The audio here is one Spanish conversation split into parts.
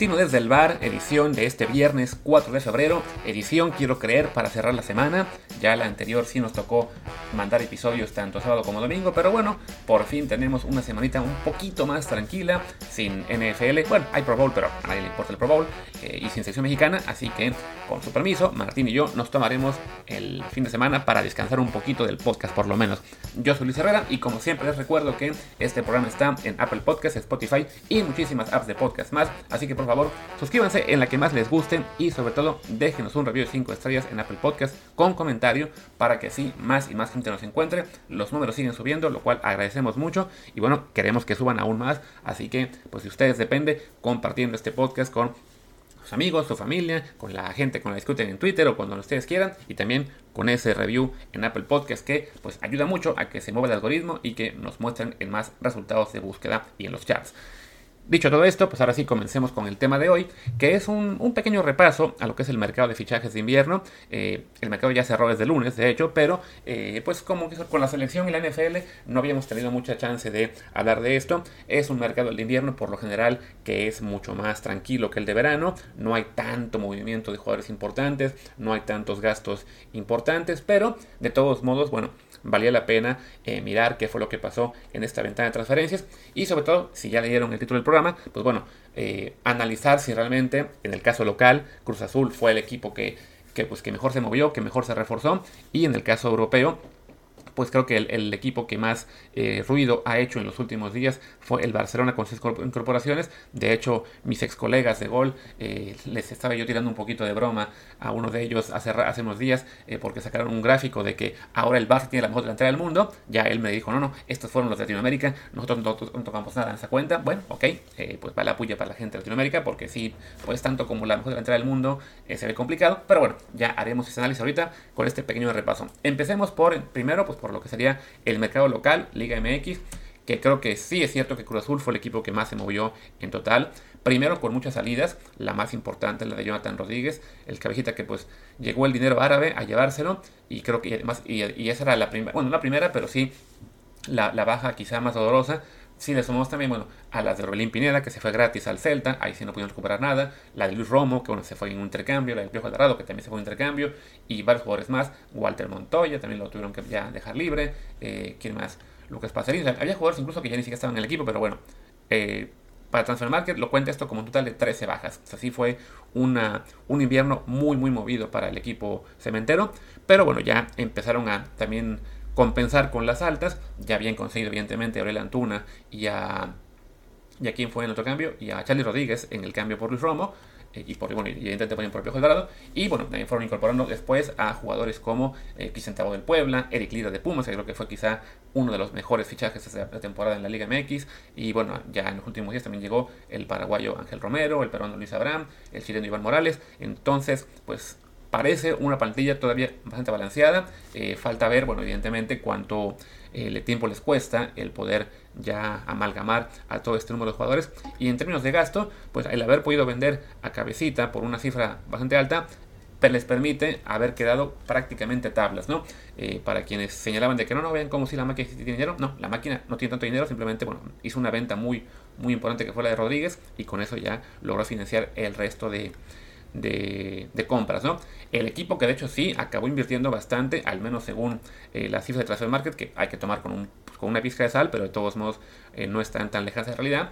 Matutino desde el bar, edición de este viernes 4 de febrero, edición quiero creer para cerrar la semana. Ya la anterior sí nos tocó mandar episodios tanto sábado como domingo, pero bueno, por fin tenemos una semanita un poquito más tranquila, sin NFL. Bueno, hay Pro Bowl, pero a nadie le importa el Pro Bowl, eh, y sin sección mexicana, así que con su permiso, Martín y yo nos tomaremos el fin de semana para descansar un poquito del podcast, por lo menos. Yo soy Luis Herrera y como siempre les recuerdo que este programa está en Apple Podcasts, Spotify y muchísimas apps de podcast más. Así que por favor, suscríbanse en la que más les guste y sobre todo déjenos un review de 5 estrellas en Apple Podcast con comentario para que así más y más gente nos encuentre. Los números siguen subiendo, lo cual agradecemos mucho y bueno, queremos que suban aún más. Así que pues de ustedes depende compartiendo este podcast con sus amigos, su familia, con la gente con la discuten en Twitter o cuando ustedes quieran y también con ese review en Apple Podcast que pues ayuda mucho a que se mueva el algoritmo y que nos muestren en más resultados de búsqueda y en los charts. Dicho todo esto, pues ahora sí comencemos con el tema de hoy, que es un, pequeño repaso a lo que es el mercado de fichajes de invierno. Eh, el mercado ya cerró desde lunes, de hecho, pero eh, pues como con la selección y la NFL no habíamos tenido mucha chance de hablar de esto. Es un mercado de invierno por lo general que es mucho más tranquilo que el de verano. No hay tanto movimiento de jugadores importantes, no hay tantos gastos importantes, pero de todos modos, bueno, valía la pena eh, mirar qué fue lo que pasó en esta ventana de transferencias y sobre todo, si ya leyeron el título del programa, pues bueno, eh, analizar si realmente en el caso local Cruz Azul fue el equipo que, que, pues, que mejor se movió, que mejor se reforzó y en el caso europeo pues creo que el, equipo que más eh, ruido ha hecho en los últimos días fue el Barcelona con sus incorporaciones. De hecho, mis ex colegas de gol eh, les estaba yo tirando un poquito de broma a uno de ellos hace, hace unos días eh, porque sacaron un gráfico de que ahora el Barça tiene la mejor delantera del mundo. Ya él me dijo, no, no, estos fueron los de Latinoamérica, nosotros no, tocamos nada en esa cuenta. Bueno, ok, pues va la puya para la gente de Latinoamérica porque sí, pues tanto como la mejor delantera del mundo se ve complicado. Pero bueno, ya haremos ese análisis ahorita con este pequeño repaso. Empecemos por, primero, pues por lo que sería el mercado local, Liga MX, que creo que sí es cierto que Cruz Azul fue el equipo que más se movió en total. Primero con muchas salidas, la más importante la de Jonathan Rodríguez, el cabecita que pues llegó el dinero árabe a llevárselo y creo que y, esa era la primera, bueno, no la primera, pero sí la, la baja quizá más dolorosa si le sumamos también, bueno, a las de Orbelín Pineda, que se fue gratis al Celta, ahí sí no pudimos recuperar nada, la de Luis Romo, que bueno, se fue en un intercambio, la de Piojo Alvarado, que también se fue en intercambio, y varios jugadores más, Walter Montoya, también lo tuvieron que ya dejar libre, eh, ¿quién más? Lucas Pacerín, había jugadores incluso que ya ni siquiera estaban en el equipo, pero bueno, eh, para Transfer Market lo cuenta esto como un total de 13 bajas. Así fue una, un invierno muy, muy movido para el equipo cementero. Pero bueno, ya empezaron a también compensar con las altas. Ya habían conseguido, evidentemente, a Aurel Antuna y a. ¿Y a quién fue en otro cambio? Y a Charlie Rodríguez en el cambio por Luis Romo. Eh, y por bueno, evidentemente por el propio Dorado. Y bueno, también fueron incorporando después a jugadores como eh, del Puebla, Eric Lira de Pumas, que creo que fue quizá uno de los mejores fichajes de la temporada en la Liga MX. Y bueno, ya en los últimos días también llegó el paraguayo Ángel Romero, el peruano Luis Abraham, el chileno Iván Morales. Entonces, pues parece una plantilla todavía bastante balanceada. Eh, falta ver, bueno, evidentemente cuánto eh, tiempo les cuesta el poder ya amalgamar a todo este número de jugadores. Y en términos de gasto, pues el haber podido vender a cabecita por una cifra bastante alta, les permite haber quedado prácticamente tablas, ¿no? Eh, para quienes señalaban de que no, no vean como si la máquina tiene dinero, no, la máquina no tiene tanto dinero, simplemente, bueno, hizo una venta muy, muy importante que fue la de Rodríguez y con eso ya logró financiar el resto de, de, compras, ¿no? El equipo que de hecho sí acabó invirtiendo bastante, al menos según eh, las cifras de Transfer Market, que hay que tomar con, un, pues, con una pizca de sal, pero de todos modos eh, no están tan lejanas de realidad,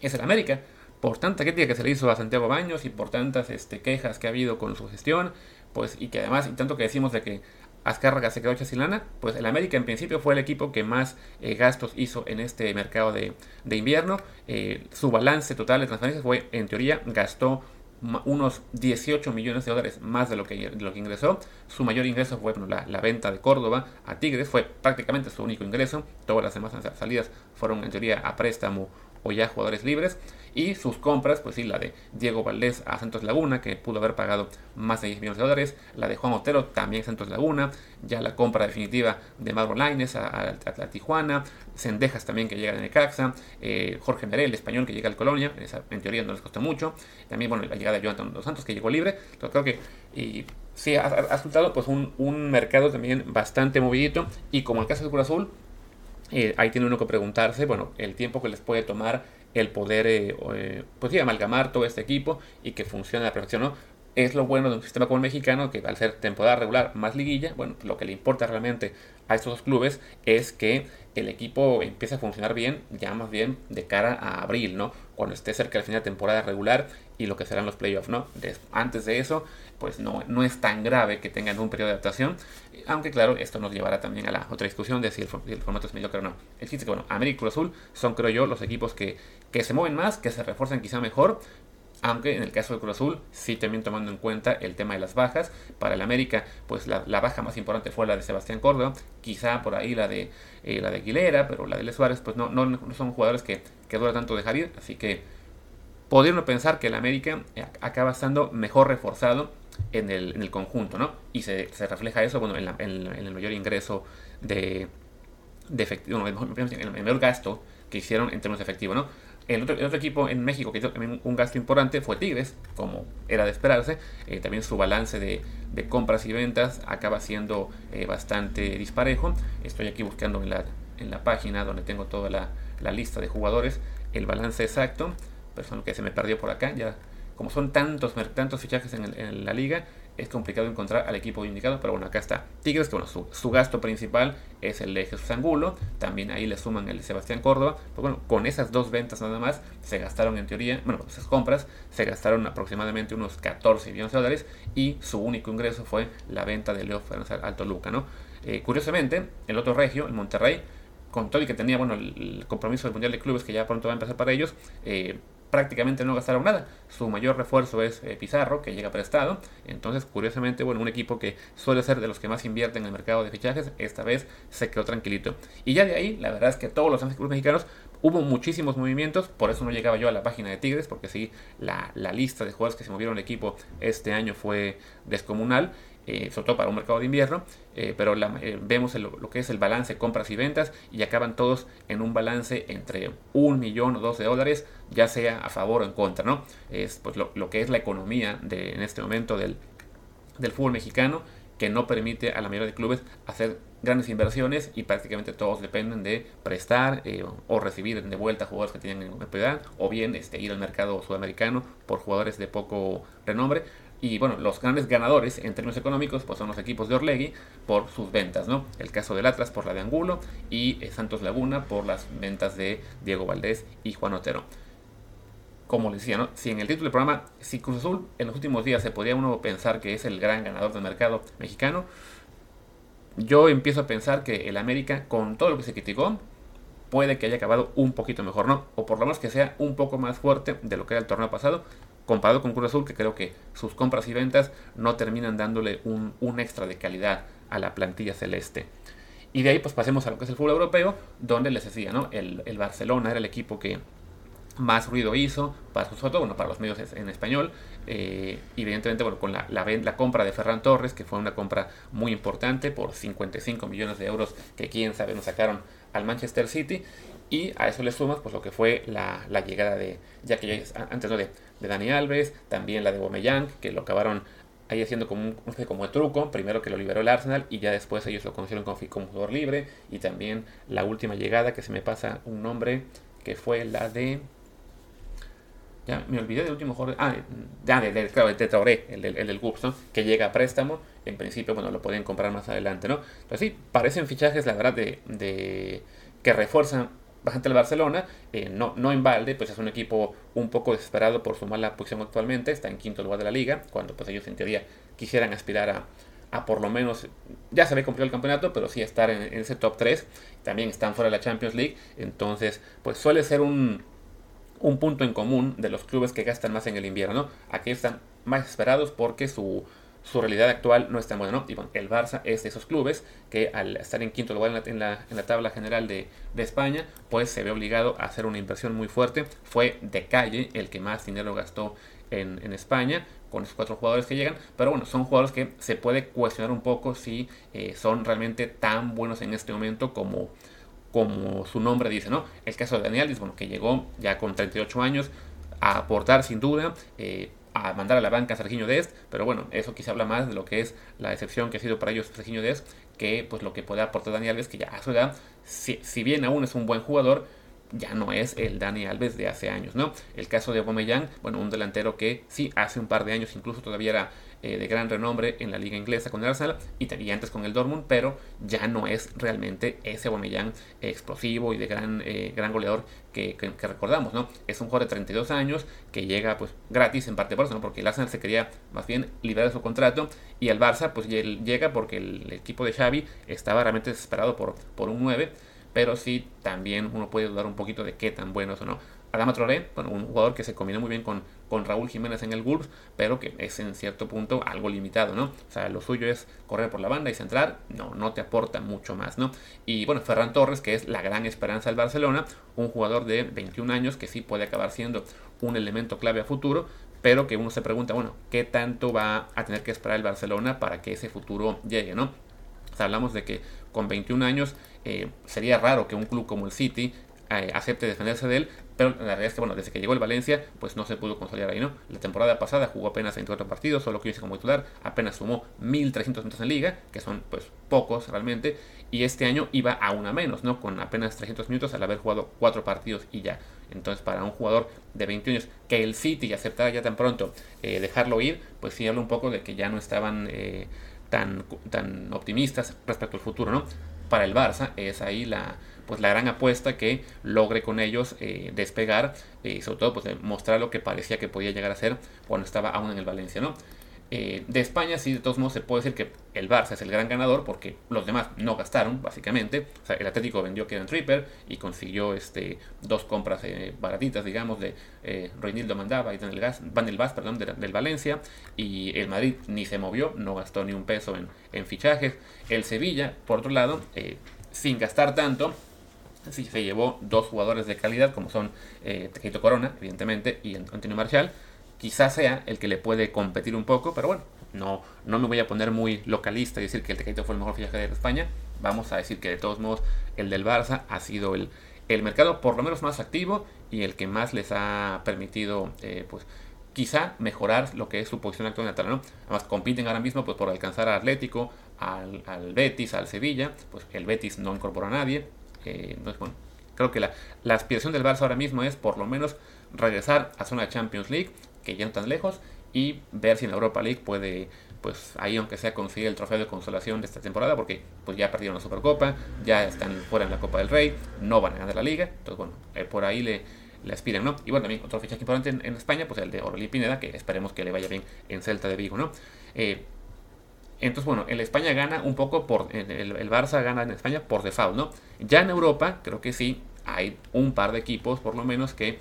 es el América. Por tanta crítica que se le hizo a Santiago Baños y por tantas este, quejas que ha habido con su gestión, pues y que además, y tanto que decimos de que Azcárraga se quedó chasilana, pues el América en principio fue el equipo que más eh, gastos hizo en este mercado de, invierno. su balance total de transferencias fue, en teoría, gastó unos 18 millones de dólares más de lo que, lo que ingresó. Su mayor ingreso fue la, la, venta de Córdoba a Tigres, fue prácticamente su único ingreso. Todas las demás salidas fueron en teoría a préstamo o ya jugadores libres. Y sus compras, pues sí, la de Diego Valdés a Santos Laguna, que pudo haber pagado más de 10 millones de dólares. La de Juan Otero, también Santos Laguna. Ya la compra definitiva de Marlon Laines a, a, Tijuana. Sendejas también que llega de Necaxa. Eh, Jorge Merel, el español que llega al Colonia. en teoría no les costó mucho. También, bueno, la llegada de Jonathan Dos Santos que llegó libre. Entonces creo que y, sí ha, resultado pues un, un mercado también bastante movidito. Y como el caso de Cruz Azul, eh, ahí tiene uno que preguntarse, bueno, el tiempo que les puede tomar el poder, eh, eh, pues sí, amalgamar todo este equipo y que funcione a la perfección, ¿no? Es lo bueno de un sistema como el mexicano, que al ser temporada regular más liguilla, bueno, lo que le importa realmente a estos dos clubes es que el equipo empiece a funcionar bien, ya más bien de cara a abril, ¿no? Cuando esté cerca del final de temporada regular y lo que serán los playoffs, ¿no? antes de eso, pues no, no es tan grave que tengan un periodo de adaptación, aunque claro, esto nos llevará también a la otra discusión de si el, formato es mediocre o no. El que, bueno, América y Cruz Azul son, creo yo, los equipos que, que se mueven más, que se refuerzan quizá mejor, aunque en el caso de Cruz Azul, sí también tomando en cuenta el tema de las bajas. Para el América, pues la, baja más importante fue la de Sebastián Córdoba, quizá por ahí la de eh, la de Aguilera, pero la de Les Suárez, pues no, no, son jugadores que, que dura tanto dejar ir, así que podríamos pensar que el América eh, acaba estando mejor reforzado en el, en el conjunto, ¿no? Y se, refleja eso, bueno, en, el mayor ingreso de, de efectivo, en el mayor gasto que hicieron en términos de efectivo, ¿no? El otro, equipo en México que hizo también un gasto importante fue Tigres, como era de esperarse. Eh, también su balance de, compras y ventas acaba siendo eh, bastante disparejo. Estoy aquí buscando en la, en la página donde tengo toda la, lista de jugadores, el balance exacto. Persona que se me perdió por acá, ya como son tantos, tantos fichajes en la liga, es complicado encontrar al equipo indicado, pero bueno, acá está. Tigres, que bueno, su, gasto principal es el de Jesús Angulo, también ahí le suman el de Sebastián Córdoba, pues bueno, con esas dos ventas nada más, se gastaron en teoría, bueno, esas compras, se gastaron aproximadamente unos 14 millones de dólares y su único ingreso fue la venta de Leo Fernández Alto Luca, ¿no? Eh, curiosamente, el otro regio, el Monterrey, con todo y que tenía bueno el compromiso del Mundial de Clubes que ya pronto va a empezar para ellos, eh, prácticamente no gastaron nada. Su mayor refuerzo es eh, Pizarro, que llega prestado. Entonces, curiosamente, bueno, un equipo que suele ser de los que más invierten en el mercado de fichajes, esta vez se quedó tranquilito. Y ya de ahí, la verdad es que todos los mexicanos hubo muchísimos movimientos, por eso no llegaba yo a la página de Tigres, porque sí, la, la lista de jugadores que se movieron el equipo este año fue descomunal eh, sobre todo para un mercado de invierno, eh, pero eh, vemos lo que es el balance compras y ventas y acaban todos en un balance entre un millón o dos de dólares, ya sea a favor o en contra, ¿no? Es pues, lo, que es la economía de, en este momento del, del fútbol mexicano que no permite a la mayoría de clubes hacer grandes inversiones y prácticamente todos dependen de prestar eh, o recibir de vuelta jugadores que tienen propiedad o bien este, ir al mercado sudamericano por jugadores de poco renombre. Y bueno, los grandes ganadores en términos económicos pues son los equipos de Orlegui por sus ventas, ¿no? El caso del Atlas por la de Angulo y eh, Santos Laguna por las ventas de Diego Valdés y Juan Otero. Como les decía, ¿no? Si en el título del programa, si Cruz Azul en los últimos días se podía uno pensar que es el gran ganador del mercado mexicano, yo empiezo a pensar que el América, con todo lo que se criticó, puede que haya acabado un poquito mejor, ¿no? O por lo menos que sea un poco más fuerte de lo que era el torneo pasado, comparado con Cruz Azul, que creo que sus compras y ventas no terminan dándole un, extra de calidad a la plantilla celeste. Y de ahí pues pasemos a lo que es el fútbol europeo, donde les decía, ¿no? El, Barcelona era el equipo que más ruido hizo, para, sobre todo bueno, para los medios en español, eh, evidentemente bueno, con la, la, la, compra de Ferran Torres, que fue una compra muy importante por 55 millones de euros que quién sabe nos sacaron al Manchester City, y a eso le sumas pues lo que fue la, llegada de, ya que antes no de, de Dani Alves, también la de Bomeyang, que lo acabaron ahí haciendo como un como de truco, primero que lo liberó el Arsenal y ya después ellos lo conocieron como, como jugador libre y también la última llegada que se me pasa un nombre que fue la de ya me olvidé del último jugador ah ya de, de, claro, de Traoré, el, el, del Gups, ¿no? que llega a préstamo en principio bueno lo pueden comprar más adelante no pues sí parecen fichajes la verdad de, de que refuerzan bastante el Barcelona, eh, no, no en balde, pues es un equipo un poco desesperado por su mala posición actualmente, está en quinto lugar de la liga, cuando pues ellos en teoría quisieran aspirar a, a por lo menos, ya se ve cumplido el campeonato, pero sí estar en, ese top 3, también están fuera de la Champions League, entonces pues suele ser un, un punto en común de los clubes que gastan más en el invierno, aquí están más esperados porque su su realidad actual no es tan buena. Y bueno, el Barça es de esos clubes que al estar en quinto lugar en la, en la, tabla general de, España, pues se ve obligado a hacer una inversión muy fuerte. Fue de calle el que más dinero gastó en, España, con esos cuatro jugadores que llegan, pero bueno, son jugadores que se puede cuestionar un poco si eh, son realmente tan buenos en este momento como, como su nombre dice, ¿no? El caso de Daniel, bueno, que llegó ya con 38 años a aportar sin duda, eh, a mandar a la banca a Serginho Dest, pero bueno, eso quizá habla más de lo que es la decepción que ha sido para ellos Serginho Dest, que pues lo que puede aportar Dani Alves, que ya a su edad, si, bien aún es un buen jugador, ya no es el Dani Alves de hace años, ¿no? El caso de Aubameyang, bueno, un delantero que sí, hace un par de años incluso todavía era eh, de gran renombre en la liga inglesa con el Arsenal y, antes con el Dortmund, pero ya no es realmente ese Aubameyang explosivo y de gran, eh, gran goleador que, recordamos, ¿no? Es un jugador de 32 años que llega pues gratis en parte por eso, ¿no? Porque el Arsenal se quería más bien liberar de su contrato y el Barça pues llega porque el, equipo de Xavi estaba realmente desesperado por, por un 9 pero sí también uno puede dudar un poquito de qué tan bueno es o no. Adama Traoré, bueno, un jugador que se combina muy bien con, con Raúl Jiménez en el Wolves, pero que es en cierto punto algo limitado, ¿no? O sea, lo suyo es correr por la banda y centrar, no, no te aporta mucho más, ¿no? Y bueno, Ferran Torres, que es la gran esperanza del Barcelona, un jugador de 21 años que sí puede acabar siendo un elemento clave a futuro, pero que uno se pregunta, bueno, ¿qué tanto va a tener que esperar el Barcelona para que ese futuro llegue, ¿no? Hablamos de que con 21 años eh, sería raro que un club como el City eh, acepte defenderse de él, pero la realidad es que, bueno, desde que llegó el Valencia, pues no se pudo consolidar ahí, ¿no? La temporada pasada jugó apenas 24 partidos, solo que hizo como titular, apenas sumó 1.300 minutos en liga, que son, pues, pocos realmente, y este año iba a una menos, ¿no? Con apenas 300 minutos al haber jugado 4 partidos y ya. Entonces, para un jugador de 21 años, que el City aceptara ya tan pronto eh, dejarlo ir, pues sí habla un poco de que ya no estaban eh, tan, tan optimistas respecto al futuro, ¿no? Para el Barça es ahí la, pues la gran apuesta que logre con ellos eh, despegar y eh, sobre todo pues mostrar lo que parecía que podía llegar a ser cuando estaba aún en el Valencia, ¿no? Eh, de España sí, de todos modos se puede decir que el Barça es el gran ganador porque los demás no gastaron, básicamente. O sea, el Atlético vendió Kevin Tripper y consiguió este, dos compras baratitas, digamos, de eh, Reinildo Mandaba y Van el Vaz, perdón, del Valencia. Y el Madrid ni se movió, no gastó ni un peso en, en fichajes. El Sevilla, por otro lado, sin gastar tanto, Sí, se llevó dos jugadores de calidad como son eh, Tequito Corona, evidentemente, y Antonio Marshall. Quizás sea el que le puede competir un poco, pero bueno, no, no me voy a poner muy localista y decir que el Tequito fue el mejor fichaje de España. Vamos a decir que de todos modos el del Barça ha sido el, el mercado por lo menos más activo y el que más les ha permitido eh, pues quizá mejorar lo que es su posición actual en la ¿no? Además compiten ahora mismo pues por alcanzar al Atlético, al, Betis, al Sevilla, pues el Betis no incorpora a nadie, entonces, bueno, creo que la, aspiración del Barça ahora mismo es por lo menos regresar a zona Champions League, que ya no tan lejos, y ver si en la Europa League puede, pues ahí aunque sea conseguir el trofeo de consolación de esta temporada, porque pues ya perdieron la Supercopa, ya están fuera en la Copa del Rey, no van a ganar la liga, entonces bueno, eh, por ahí le, le aspiran, ¿no? Y bueno, también otro fichaje importante en, España, pues el de Orly Pineda, que esperemos que le vaya bien en Celta de Vigo, ¿no? Eh, entonces, bueno, el España gana un poco por. El, Barça gana en España por default, ¿no? Ya en Europa, creo que sí, hay un par de equipos, por lo menos, que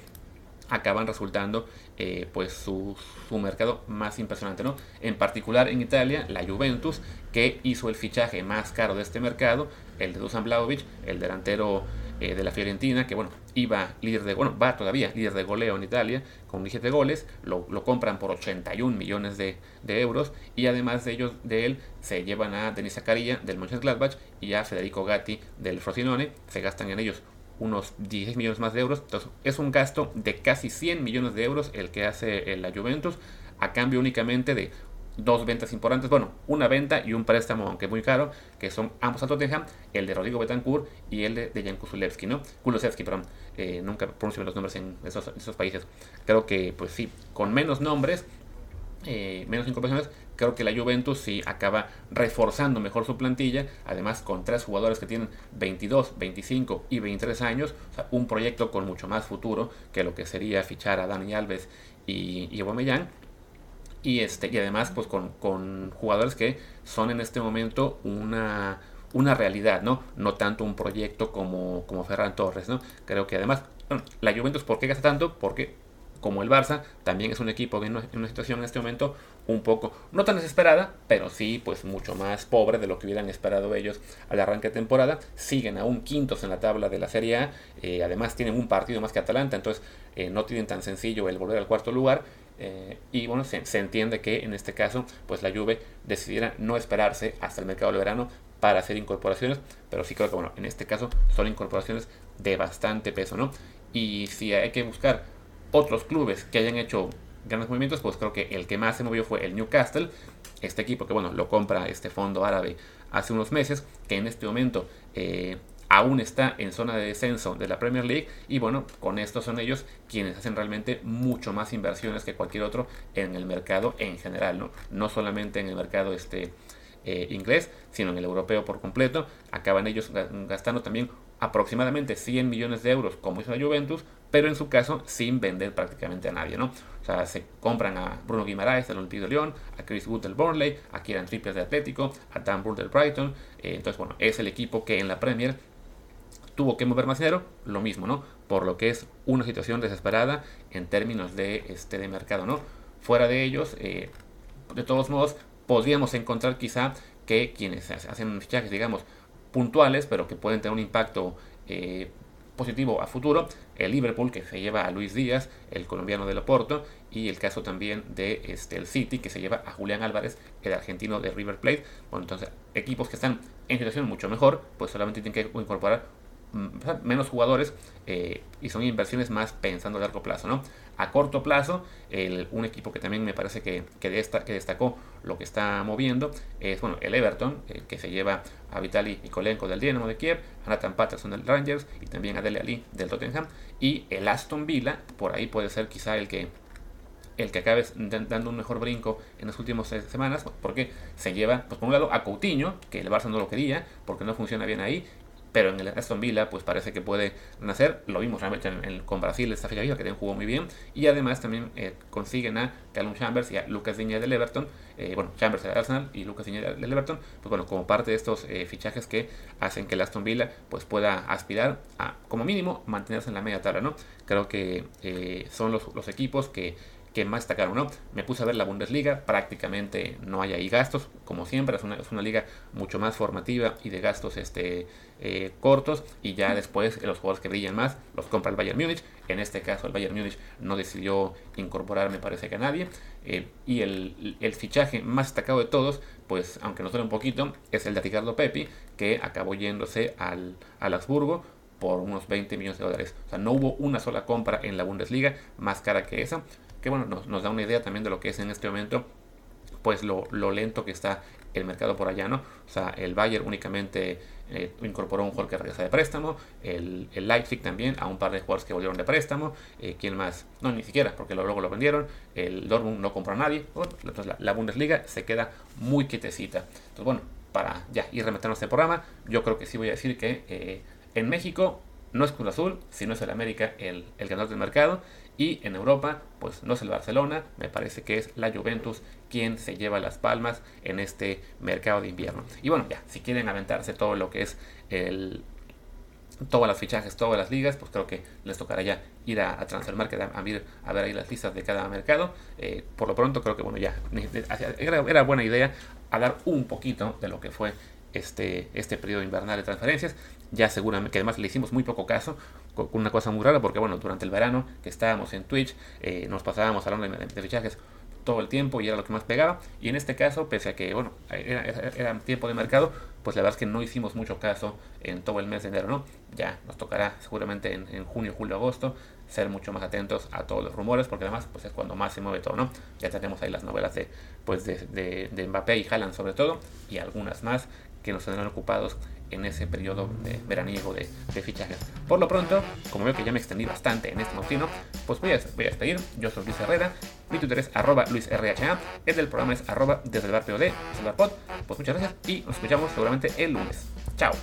acaban resultando eh, pues su, su, mercado más impresionante, ¿no? En particular en Italia, la Juventus, que hizo el fichaje más caro de este mercado, el de Dusan Blaovic, el delantero eh, de la Fiorentina, que bueno, iba líder de, bueno, va todavía líder de goleo en Italia, con 17 goles, lo, compran por 81 millones de, euros, y además de ellos, de él, se llevan a Denis Zakaria del Manchester Gladbach y a Federico Gatti del Frosinone, se gastan en ellos unos 16 millones más de euros, entonces es un gasto de casi 100 millones de euros el que hace la Juventus, a cambio únicamente de dos ventas importantes, bueno, una venta y un préstamo, aunque muy caro, que son ambos a Tottenham, el de Rodrigo Betancourt y el de, de Jan Kusulevski, ¿no? Kulusevski, perdón, eh, nunca pronuncio los nombres en esos, esos, países. Creo que, pues sí, con menos nombres, eh, menos incorporaciones, creo que la Juventus sí acaba reforzando mejor su plantilla, además con tres jugadores que tienen 22, 25 y 23 años, un proyecto con mucho más futuro que lo que sería fichar a Dani Alves y, y Aubameyang y, este, y además pues con, jugadores que son en este momento una, una realidad, ¿no? No tanto un proyecto como, como Ferran Torres, ¿no? Creo que además, la Juventus, ¿por qué gasta tanto? Porque como el Barça, también es un equipo en una, situación en este momento un poco, no tan desesperada, pero sí pues mucho más pobre de lo que hubieran esperado ellos al arranque de temporada. Siguen aún quintos en la tabla de la Serie A, eh, además tienen un partido más que Atalanta, entonces eh, no tienen tan sencillo el volver al cuarto lugar eh, y bueno, se, entiende que en este caso, pues la Juve decidiera no esperarse hasta el mercado de verano para hacer incorporaciones, pero sí creo que bueno, en este caso son incorporaciones de bastante peso, ¿no? Y si hay que buscar otros clubes que hayan hecho grandes movimientos, pues creo que el que más se movió fue el Newcastle, este equipo que bueno, lo compra este fondo árabe hace unos meses, que en este momento eh, aún está en zona de descenso de la Premier League y bueno, con esto son ellos quienes hacen realmente mucho más inversiones que cualquier otro en el mercado en general, ¿no? No solamente en el mercado este, eh, inglés, sino en el europeo por completo. Acaban ellos gastando también aproximadamente 100 millones de euros, como hizo la Juventus, pero en su caso sin vender prácticamente a nadie, ¿no? O sea, se compran a Bruno Guimaraes del Olympique de Lyon, a Chris Wood del Burnley, a Kieran Trippier de Atlético, a Dan Burr del Brighton. Eh, entonces, bueno, es el equipo que en la Premier tuvo que mover más dinero, lo mismo, ¿no? Por lo que es una situación desesperada en términos de, este, de mercado, ¿no? Fuera de ellos, eh, de todos modos, podríamos encontrar quizá que quienes hacen fichajes, digamos, puntuales, pero que pueden tener un impacto eh, positivo a futuro, el Liverpool que se lleva a Luis Díaz, el colombiano de Loporto, y el caso también de este, el City que se lleva a Julián Álvarez, el argentino de River Plate. Bueno, entonces equipos que están en situación mucho mejor, pues solamente tienen que incorporar menos jugadores eh, y son inversiones más pensando a largo plazo, ¿no? A corto plazo, un equipo que también me parece que, que, destacó lo que está moviendo es bueno, el Everton, eh, que se lleva a Vitali Nikolenko del Dinamo de Kiev, a Nathan Patterson del Rangers y también a Dele Ali del Tottenham. Y el Aston Villa, por ahí puede ser quizá el que el que acabe dando un mejor brinco en las últimas semanas, porque se lleva, pues por un lado, a Coutinho, que el Barça no lo quería, porque no funciona bien ahí, pero en el Aston Villa pues parece que puede nacer, lo vimos realmente con Brasil esta fecha que también jugó muy bien, y además también eh, consiguen a Callum Chambers y a Lucas Diña del Everton, eh, bueno, Chambers del Arsenal y Lucas Diña del Everton, pues bueno, como parte de estos eh, fichajes que hacen que el Aston Villa pues pueda aspirar a, como mínimo, mantenerse en la media tabla, ¿no? Creo que son los equipos que que más destacaron, ¿no? Me puse a ver la Bundesliga, prácticamente no hay ahí gastos, como siempre, es una, es una liga mucho más formativa y de gastos este, eh, cortos, y ya después los jugadores que brillan más los compra el Bayern Múnich, en este caso el Bayern Múnich no decidió incorporar, me parece que a nadie, eh, y el, el, fichaje más destacado de todos, pues aunque nos duele un poquito, es el de Ricardo Pepi, que acabó yéndose al, al Habsburgo por unos 20 millones de dólares. O sea, no hubo una sola compra en la Bundesliga más cara que esa que bueno, nos, da una idea también de lo que es en este momento, pues lo, lento que está el mercado por allá, ¿no? O sea, el Bayern únicamente eh, incorporó un jugador que regresa de préstamo, el, el, Leipzig también a un par de jugadores que volvieron de préstamo, eh, ¿quién más? No, ni siquiera, porque luego lo vendieron, el Dortmund no compró a nadie, entonces la, Bundesliga se queda muy quietecita. Entonces, bueno, para ya ir rematando este programa, yo creo que sí voy a decir que eh, en México no es Cruz Azul, sino es el América el, el ganador del mercado. Y en Europa, pues no es el Barcelona, me parece que es la Juventus quien se lleva las palmas en este mercado de invierno. Y bueno, ya, si quieren aventarse todo lo que es el, todas las fichajes, todas las ligas, pues creo que les tocará ya ir a, a a, ver, a ver ahí las listas de cada mercado. Eh, por lo pronto creo que bueno ya era, era, buena idea hablar un poquito de lo que fue este, este periodo invernal de transferencias. Ya seguramente, que además le hicimos muy poco caso, con una cosa muy rara, porque bueno, durante el verano que estábamos en Twitch, eh, nos pasábamos hablando de, de, fichajes todo el tiempo y era lo que más pegaba. Y en este caso, pese a que bueno, era, era, tiempo de mercado, pues la verdad es que no hicimos mucho caso en todo el mes de enero, ¿no? Ya nos tocará seguramente en, en junio, julio, agosto ser mucho más atentos a todos los rumores, porque además pues es cuando más se mueve todo, ¿no? Ya tenemos ahí las novelas de, pues de, de, de Mbappé y Haaland sobre todo, y algunas más que nos tendrán ocupados en ese periodo veraniego de, de, fichajes. Por lo pronto, como veo que ya me extendí bastante en este notino, pues voy a, voy a despedir. Yo soy Luis Herrera, mi Twitter es arroba luisrha, el del programa es arroba desde el bar POD, Pues muchas gracias y nos escuchamos seguramente el lunes. Chao.